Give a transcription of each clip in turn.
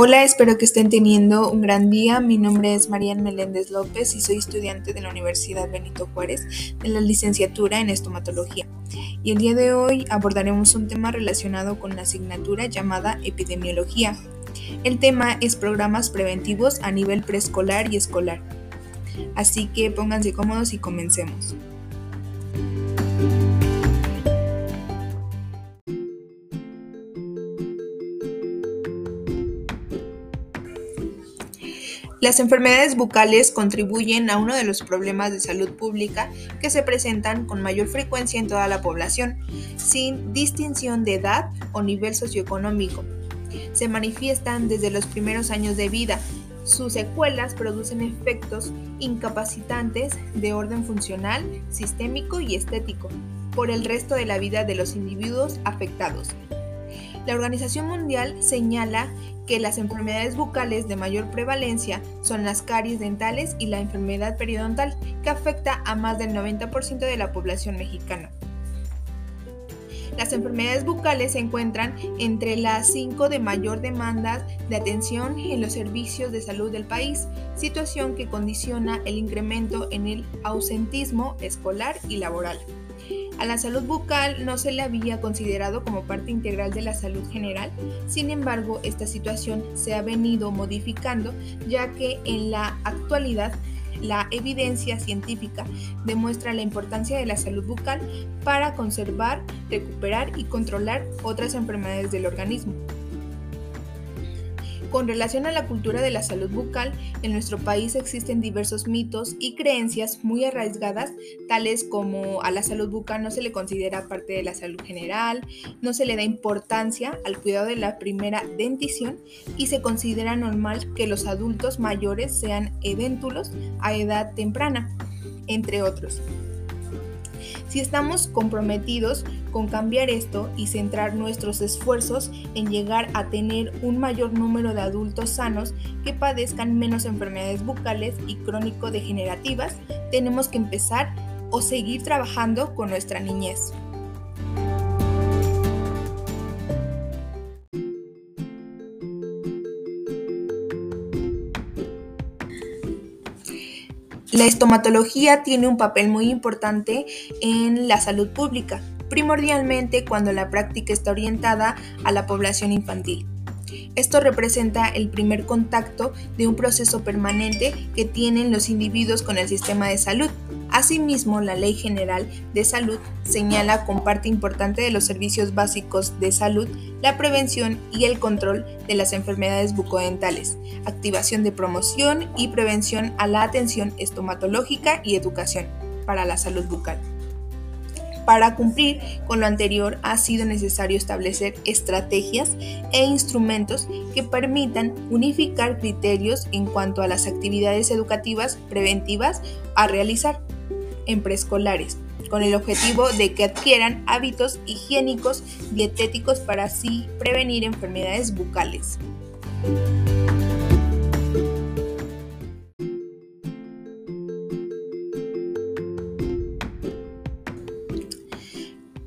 Hola, espero que estén teniendo un gran día. Mi nombre es Marian Meléndez López y soy estudiante de la Universidad Benito Juárez de la licenciatura en estomatología. Y el día de hoy abordaremos un tema relacionado con la asignatura llamada epidemiología. El tema es programas preventivos a nivel preescolar y escolar. Así que pónganse cómodos y comencemos. Las enfermedades bucales contribuyen a uno de los problemas de salud pública que se presentan con mayor frecuencia en toda la población, sin distinción de edad o nivel socioeconómico. Se manifiestan desde los primeros años de vida. Sus secuelas producen efectos incapacitantes de orden funcional, sistémico y estético por el resto de la vida de los individuos afectados. La Organización Mundial señala que las enfermedades bucales de mayor prevalencia son las caries dentales y la enfermedad periodontal, que afecta a más del 90% de la población mexicana. Las enfermedades bucales se encuentran entre las cinco de mayor demanda de atención en los servicios de salud del país, situación que condiciona el incremento en el ausentismo escolar y laboral. A la salud bucal no se le había considerado como parte integral de la salud general, sin embargo esta situación se ha venido modificando ya que en la actualidad la evidencia científica demuestra la importancia de la salud bucal para conservar, recuperar y controlar otras enfermedades del organismo. Con relación a la cultura de la salud bucal, en nuestro país existen diversos mitos y creencias muy arraigadas, tales como a la salud bucal no se le considera parte de la salud general, no se le da importancia al cuidado de la primera dentición y se considera normal que los adultos mayores sean edéntulos a edad temprana, entre otros. Si estamos comprometidos con cambiar esto y centrar nuestros esfuerzos en llegar a tener un mayor número de adultos sanos que padezcan menos enfermedades bucales y crónico-degenerativas, tenemos que empezar o seguir trabajando con nuestra niñez. Estomatología tiene un papel muy importante en la salud pública, primordialmente cuando la práctica está orientada a la población infantil. Esto representa el primer contacto de un proceso permanente que tienen los individuos con el sistema de salud. Asimismo, la Ley General de Salud señala como parte importante de los servicios básicos de salud la prevención y el control de las enfermedades bucodentales, activación de promoción y prevención a la atención estomatológica y educación para la salud bucal. Para cumplir con lo anterior ha sido necesario establecer estrategias e instrumentos que permitan unificar criterios en cuanto a las actividades educativas preventivas a realizar en preescolares, con el objetivo de que adquieran hábitos higiénicos dietéticos para así prevenir enfermedades bucales.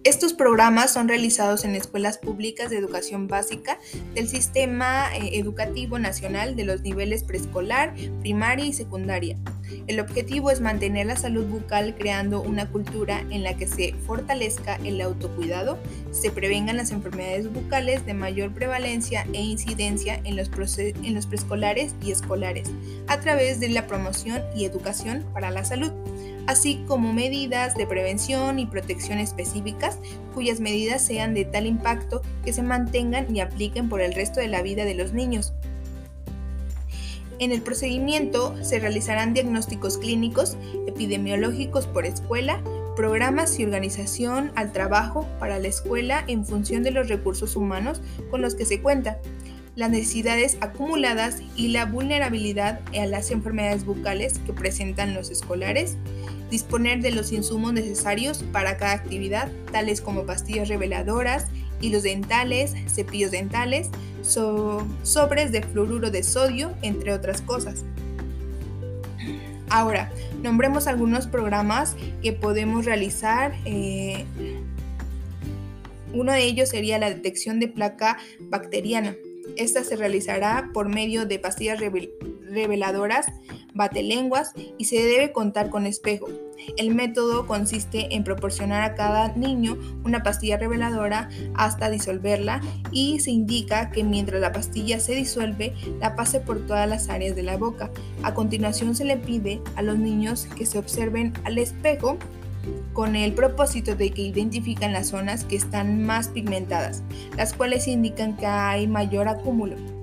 Estos programas son realizados en escuelas públicas de educación básica del Sistema eh, Educativo Nacional de los niveles preescolar, primaria y secundaria. El objetivo es mantener la salud bucal creando una cultura en la que se fortalezca el autocuidado, se prevengan las enfermedades bucales de mayor prevalencia e incidencia en los, preescolares y escolares, a través de la promoción y educación para la salud así como medidas de prevención y protección específicas cuyas medidas sean de tal impacto que se mantengan y apliquen por el resto de la vida de los niños. En el procedimiento se realizarán diagnósticos clínicos, epidemiológicos por escuela, programas y organización al trabajo para la escuela en función de los recursos humanos con los que se cuenta, las necesidades acumuladas y la vulnerabilidad a las enfermedades bucales que presentan los escolares, disponer de los insumos necesarios para cada actividad, tales como pastillas reveladoras, hilos dentales, cepillos dentales, sobres de fluoruro de sodio, entre otras cosas. Ahora, nombremos algunos programas que podemos realizar. Eh, uno de ellos sería la detección de placa bacteriana Esta se realizará por medio de pastillas reveladoras, batelenguas y se debe contar con espejo. El método consiste en proporcionar a cada niño una pastilla reveladora hasta disolverla y se indica que mientras la pastilla se disuelve, la pase por todas las áreas de la boca. A continuación se le pide a los niños que se observen al espejo con el propósito de que identifican las zonas que están más pigmentadas, las cuales indican que hay mayor acúmulo.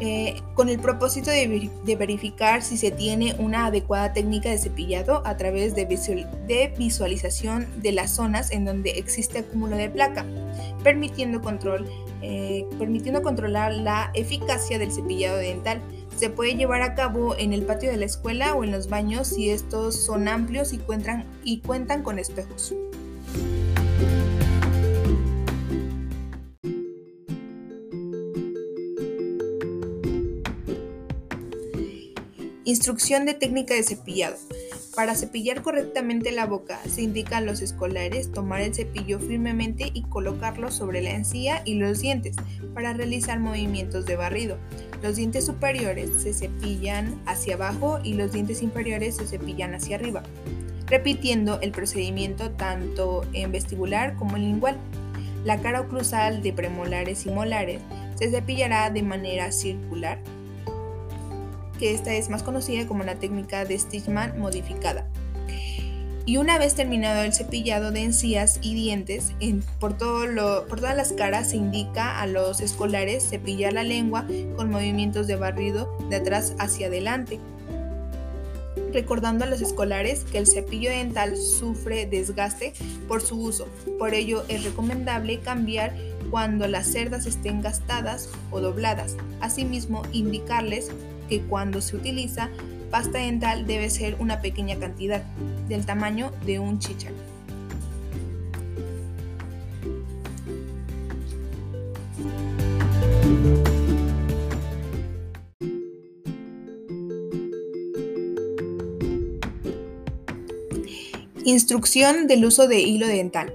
Eh, con el propósito de, verificar si se tiene una adecuada técnica de cepillado a través de, visualización de las zonas en donde existe acúmulo de placa, permitiendo, control, eh, permitiendo controlar la eficacia del cepillado dental. Se puede llevar a cabo en el patio de la escuela o en los baños si estos son amplios y y cuentan con espejos. Instrucción de técnica de cepillado. Para cepillar correctamente la boca, se indica a los escolares tomar el cepillo firmemente y colocarlo sobre la encía y los dientes para realizar movimientos de barrido. Los dientes superiores se cepillan hacia abajo y los dientes inferiores se cepillan hacia arriba, repitiendo el procedimiento tanto en vestibular como en lingual. La cara oclusal de premolares y molares se cepillará de manera circular que esta es más conocida como la técnica de Stichman modificada. Y una vez terminado el cepillado de encías y dientes, por, todo por todas las caras se indica a los escolares cepillar la lengua con movimientos de barrido de atrás hacia adelante, recordando a los escolares que el cepillo dental sufre desgaste por su uso. Por ello es recomendable cambiar cuando las cerdas estén gastadas o dobladas. Asimismo, indicarles que cuando se utiliza pasta dental debe ser una pequeña cantidad, del tamaño de un chichar. Instrucción del uso de hilo dental.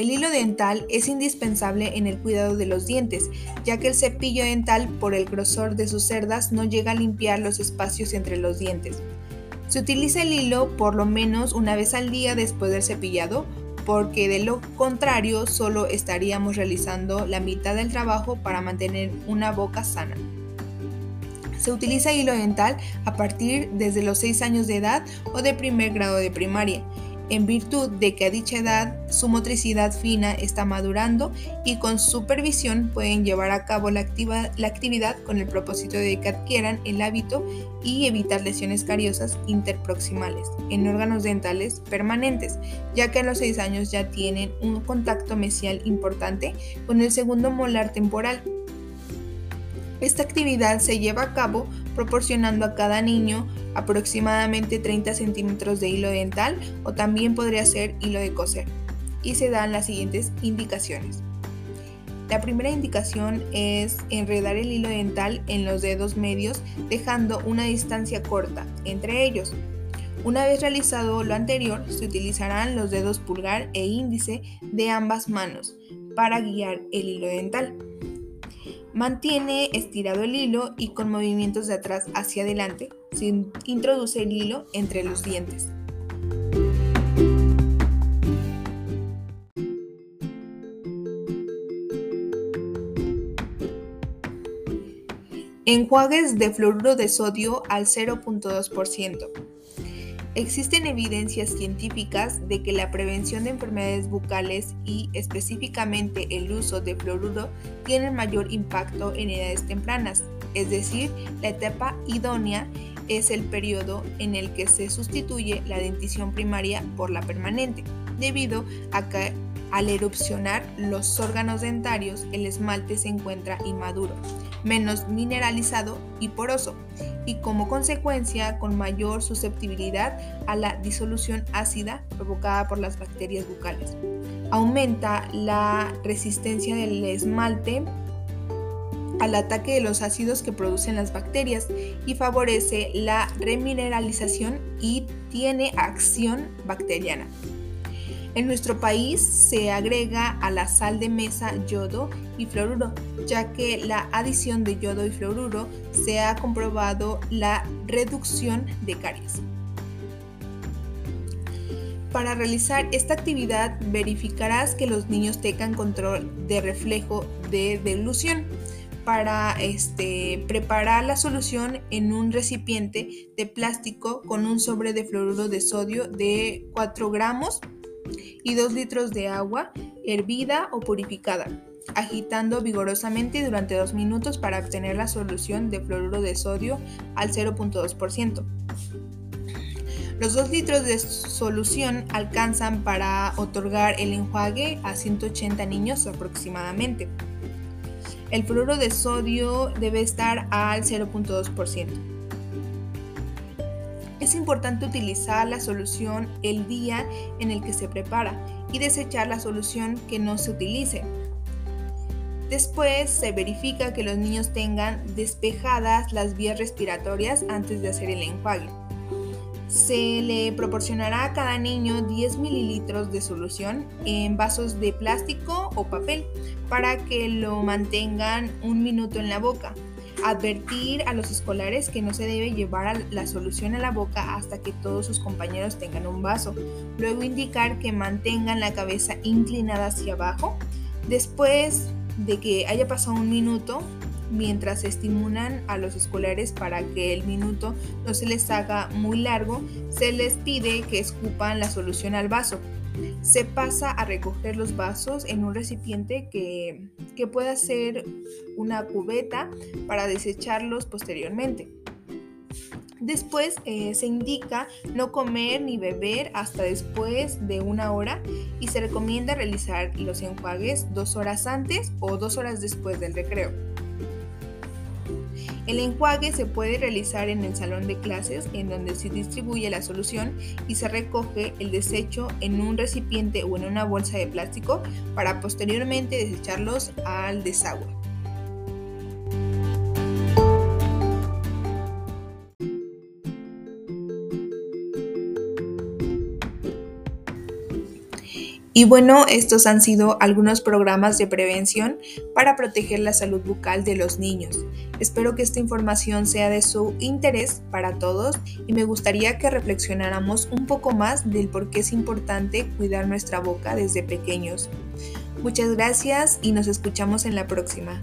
El hilo dental es indispensable en el cuidado de los dientes, ya que el cepillo dental, por el grosor de sus cerdas, no llega a limpiar los espacios entre los dientes. Se utiliza el hilo por lo menos una vez al día después del cepillado, porque de lo contrario solo estaríamos realizando la mitad del trabajo para mantener una boca sana. Se utiliza hilo dental a partir desde los 6 años de edad o de primer grado de primaria en virtud de que a dicha edad su motricidad fina está madurando y con supervisión pueden llevar a cabo la, actividad con el propósito de que adquieran el hábito y evitar lesiones cariosas interproximales en órganos dentales permanentes, ya que a los 6 años ya tienen un contacto mesial importante con el segundo molar temporal. Esta actividad se lleva a cabo proporcionando a cada niño aproximadamente 30 centímetros de hilo dental o también podría ser hilo de coser. Y se dan las siguientes indicaciones. La primera indicación es enredar el hilo dental en los dedos medios dejando una distancia corta entre ellos. Una vez realizado lo anterior, se utilizarán los dedos pulgar e índice de ambas manos para guiar el hilo dental. Mantiene estirado el hilo y con movimientos de atrás hacia adelante se introduce el hilo entre los dientes. Enjuagues de fluoruro de sodio al 0.2%. Existen evidencias científicas de que la prevención de enfermedades bucales y específicamente el uso de fluoruro tienen mayor impacto en edades tempranas, es decir, la etapa idónea es el periodo en el que se sustituye la dentición primaria por la permanente, debido a que al erupcionar los órganos dentarios el esmalte se encuentra inmaduro, menos mineralizado y poroso, y como consecuencia con mayor susceptibilidad a la disolución ácida provocada por las bacterias bucales. Aumenta la resistencia del esmalte al ataque de los ácidos que producen las bacterias y favorece la remineralización y tiene acción bacteriana. En nuestro país se agrega a la sal de mesa yodo y fluoruro, ya que la adición de yodo y fluoruro se ha comprobado la reducción de caries. Para realizar esta actividad verificarás que los niños tengan control de reflejo de dilución para este, preparar la solución en un recipiente de plástico con un sobre de fluoruro de sodio de 4 gramos y 2 litros de agua hervida o purificada, agitando vigorosamente durante 2 minutos para obtener la solución de fluoruro de sodio al 0.2%. Los 2 litros de solución alcanzan para otorgar el enjuague a 180 niños aproximadamente. El fluoruro de sodio debe estar al 0.2%. Es importante utilizar la solución el día en el que se prepara y desechar la solución que no se utilice. Después se verifica que los niños tengan despejadas las vías respiratorias antes de hacer el enjuague. Se le proporcionará a cada niño 10 mililitros de solución en vasos de plástico o papel para que lo mantengan un minuto en la boca. Advertir a los escolares que no se debe llevar la solución a la boca hasta que todos sus compañeros tengan un vaso. Luego indicar que mantengan la cabeza inclinada hacia abajo. Después de que haya pasado un minuto, mientras estimulan a los escolares para que el minuto no se les haga muy largo, se les pide que escupan la solución al vaso. Se pasa a recoger los vasos en un recipiente que, que pueda ser una cubeta para desecharlos posteriormente. Después eh, se indica no comer ni beber hasta después de una hora y se recomienda realizar los enjuagues dos horas antes o dos horas después del recreo. El enjuague se puede realizar en el salón de clases en donde se distribuye la solución y se recoge el desecho en un recipiente o en una bolsa de plástico para posteriormente desecharlos al desagüe. Y bueno, estos han sido algunos programas de prevención para proteger la salud bucal de los niños. Espero que esta información sea de su interés para todos y me gustaría que reflexionáramos un poco más del por qué es importante cuidar nuestra boca desde pequeños. Muchas gracias y nos escuchamos en la próxima.